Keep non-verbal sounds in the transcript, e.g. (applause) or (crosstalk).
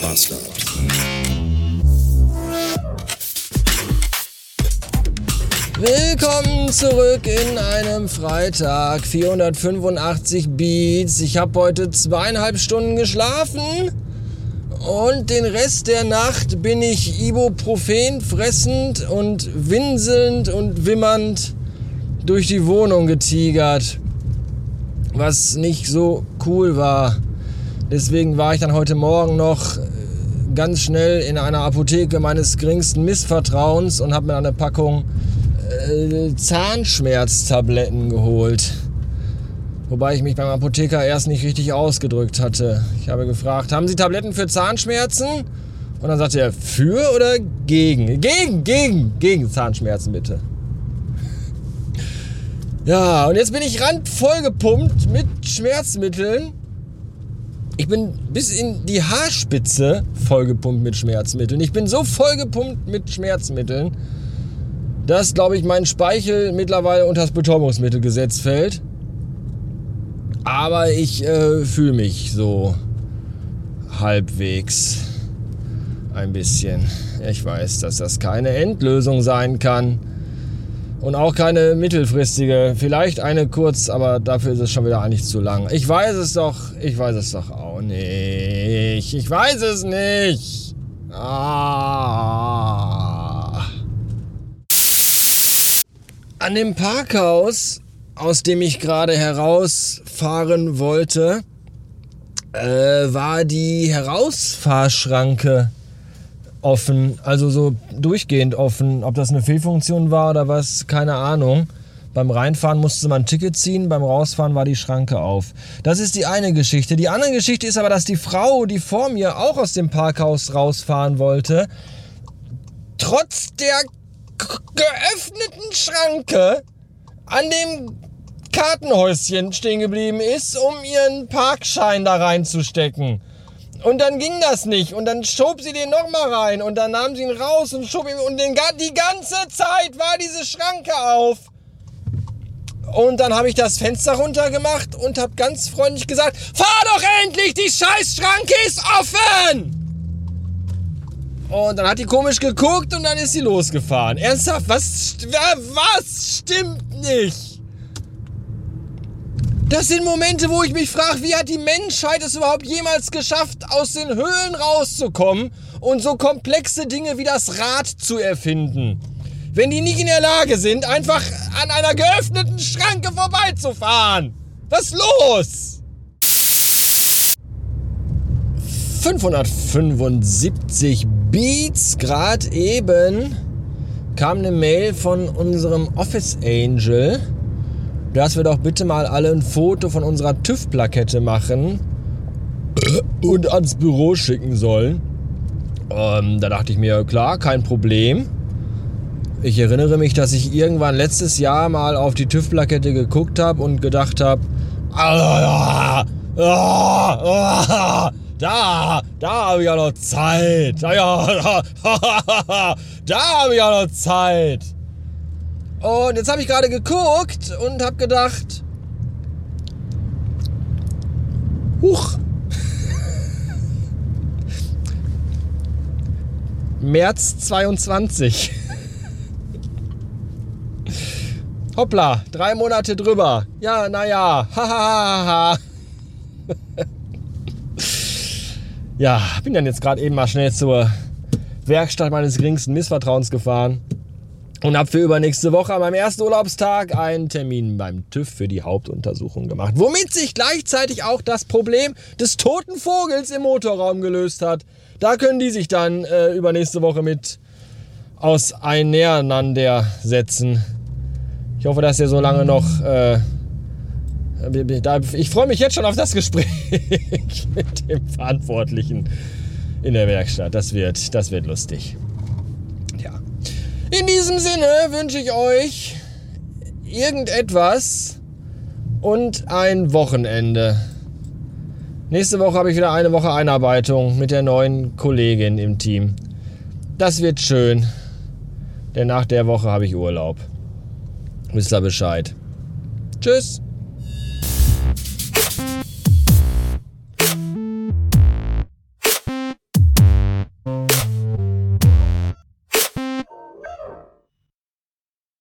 Bastard. Willkommen zurück in einem Freitag. 485 Beats. Ich habe heute zweieinhalb Stunden geschlafen. Und den Rest der Nacht bin ich Ibuprofen fressend und winselnd und wimmernd durch die Wohnung getigert. Was nicht so cool war. Deswegen war ich dann heute Morgen noch ganz schnell in einer Apotheke meines geringsten Missvertrauens und habe mir eine Packung äh, Zahnschmerztabletten geholt. Wobei ich mich beim Apotheker erst nicht richtig ausgedrückt hatte. Ich habe gefragt, haben Sie Tabletten für Zahnschmerzen? Und dann sagte er, für oder gegen? Gegen, gegen, gegen Zahnschmerzen bitte. Ja, und jetzt bin ich randvoll gepumpt mit Schmerzmitteln. Ich bin bis in die Haarspitze vollgepumpt mit Schmerzmitteln. Ich bin so vollgepumpt mit Schmerzmitteln, dass, glaube ich, mein Speichel mittlerweile unter das Betäubungsmittelgesetz fällt. Aber ich äh, fühle mich so halbwegs ein bisschen. Ich weiß, dass das keine Endlösung sein kann. Und auch keine mittelfristige. Vielleicht eine kurz, aber dafür ist es schon wieder eigentlich zu lang. Ich weiß es doch. Ich weiß es doch auch nicht. Ich weiß es nicht. Ah. An dem Parkhaus aus dem ich gerade herausfahren wollte, äh, war die Herausfahrschranke offen, also so durchgehend offen. Ob das eine Fehlfunktion war oder was, keine Ahnung. Beim Reinfahren musste man ein Ticket ziehen, beim Rausfahren war die Schranke auf. Das ist die eine Geschichte. Die andere Geschichte ist aber, dass die Frau, die vor mir auch aus dem Parkhaus rausfahren wollte, trotz der geöffneten Schranke an dem Kartenhäuschen stehen geblieben ist, um ihren Parkschein da reinzustecken. Und dann ging das nicht. Und dann schob sie den nochmal rein. Und dann nahm sie ihn raus und schob ihn. Und den, die ganze Zeit war diese Schranke auf. Und dann habe ich das Fenster runtergemacht und habe ganz freundlich gesagt, fahr doch endlich, die Scheißschranke ist offen! Und dann hat die komisch geguckt und dann ist sie losgefahren. Ernsthaft, was, was stimmt nicht? Das sind Momente, wo ich mich frage, wie hat die Menschheit es überhaupt jemals geschafft, aus den Höhlen rauszukommen und so komplexe Dinge wie das Rad zu erfinden? Wenn die nicht in der Lage sind, einfach an einer geöffneten Schranke vorbeizufahren. Was los? 575 Beats gerade eben kam eine Mail von unserem Office Angel dass wir doch bitte mal alle ein Foto von unserer TÜV-Plakette machen und ans Büro schicken sollen. Ähm, da dachte ich mir, klar, kein Problem. Ich erinnere mich, dass ich irgendwann letztes Jahr mal auf die TÜV-Plakette geguckt habe und gedacht habe, ah, ah, ah, da, da habe ich ja noch Zeit. (laughs) Da, ja, da, da habe ich ja noch Zeit. Und jetzt habe ich gerade geguckt und habe gedacht, huch, (laughs) März 22. (laughs) Hoppla, drei Monate drüber. Ja, naja, (laughs) hahaha. ja, bin dann jetzt gerade eben mal schnell zur Werkstatt meines geringsten Missvertrauens gefahren und habe für übernächste Woche an meinem ersten Urlaubstag einen Termin beim TÜV für die Hauptuntersuchung gemacht. Womit sich gleichzeitig auch das Problem des toten Vogels im Motorraum gelöst hat. Da können die sich dann äh, übernächste Woche mit auseinandersetzen. Ich hoffe, dass ihr so lange noch... Äh, ich freue mich jetzt schon auf das Gespräch (laughs) mit dem Verantwortlichen in der Werkstatt. Das wird, das wird lustig. In diesem Sinne wünsche ich euch irgendetwas und ein Wochenende. Nächste Woche habe ich wieder eine Woche Einarbeitung mit der neuen Kollegin im Team. Das wird schön, denn nach der Woche habe ich Urlaub. Wisst ihr Bescheid. Tschüss.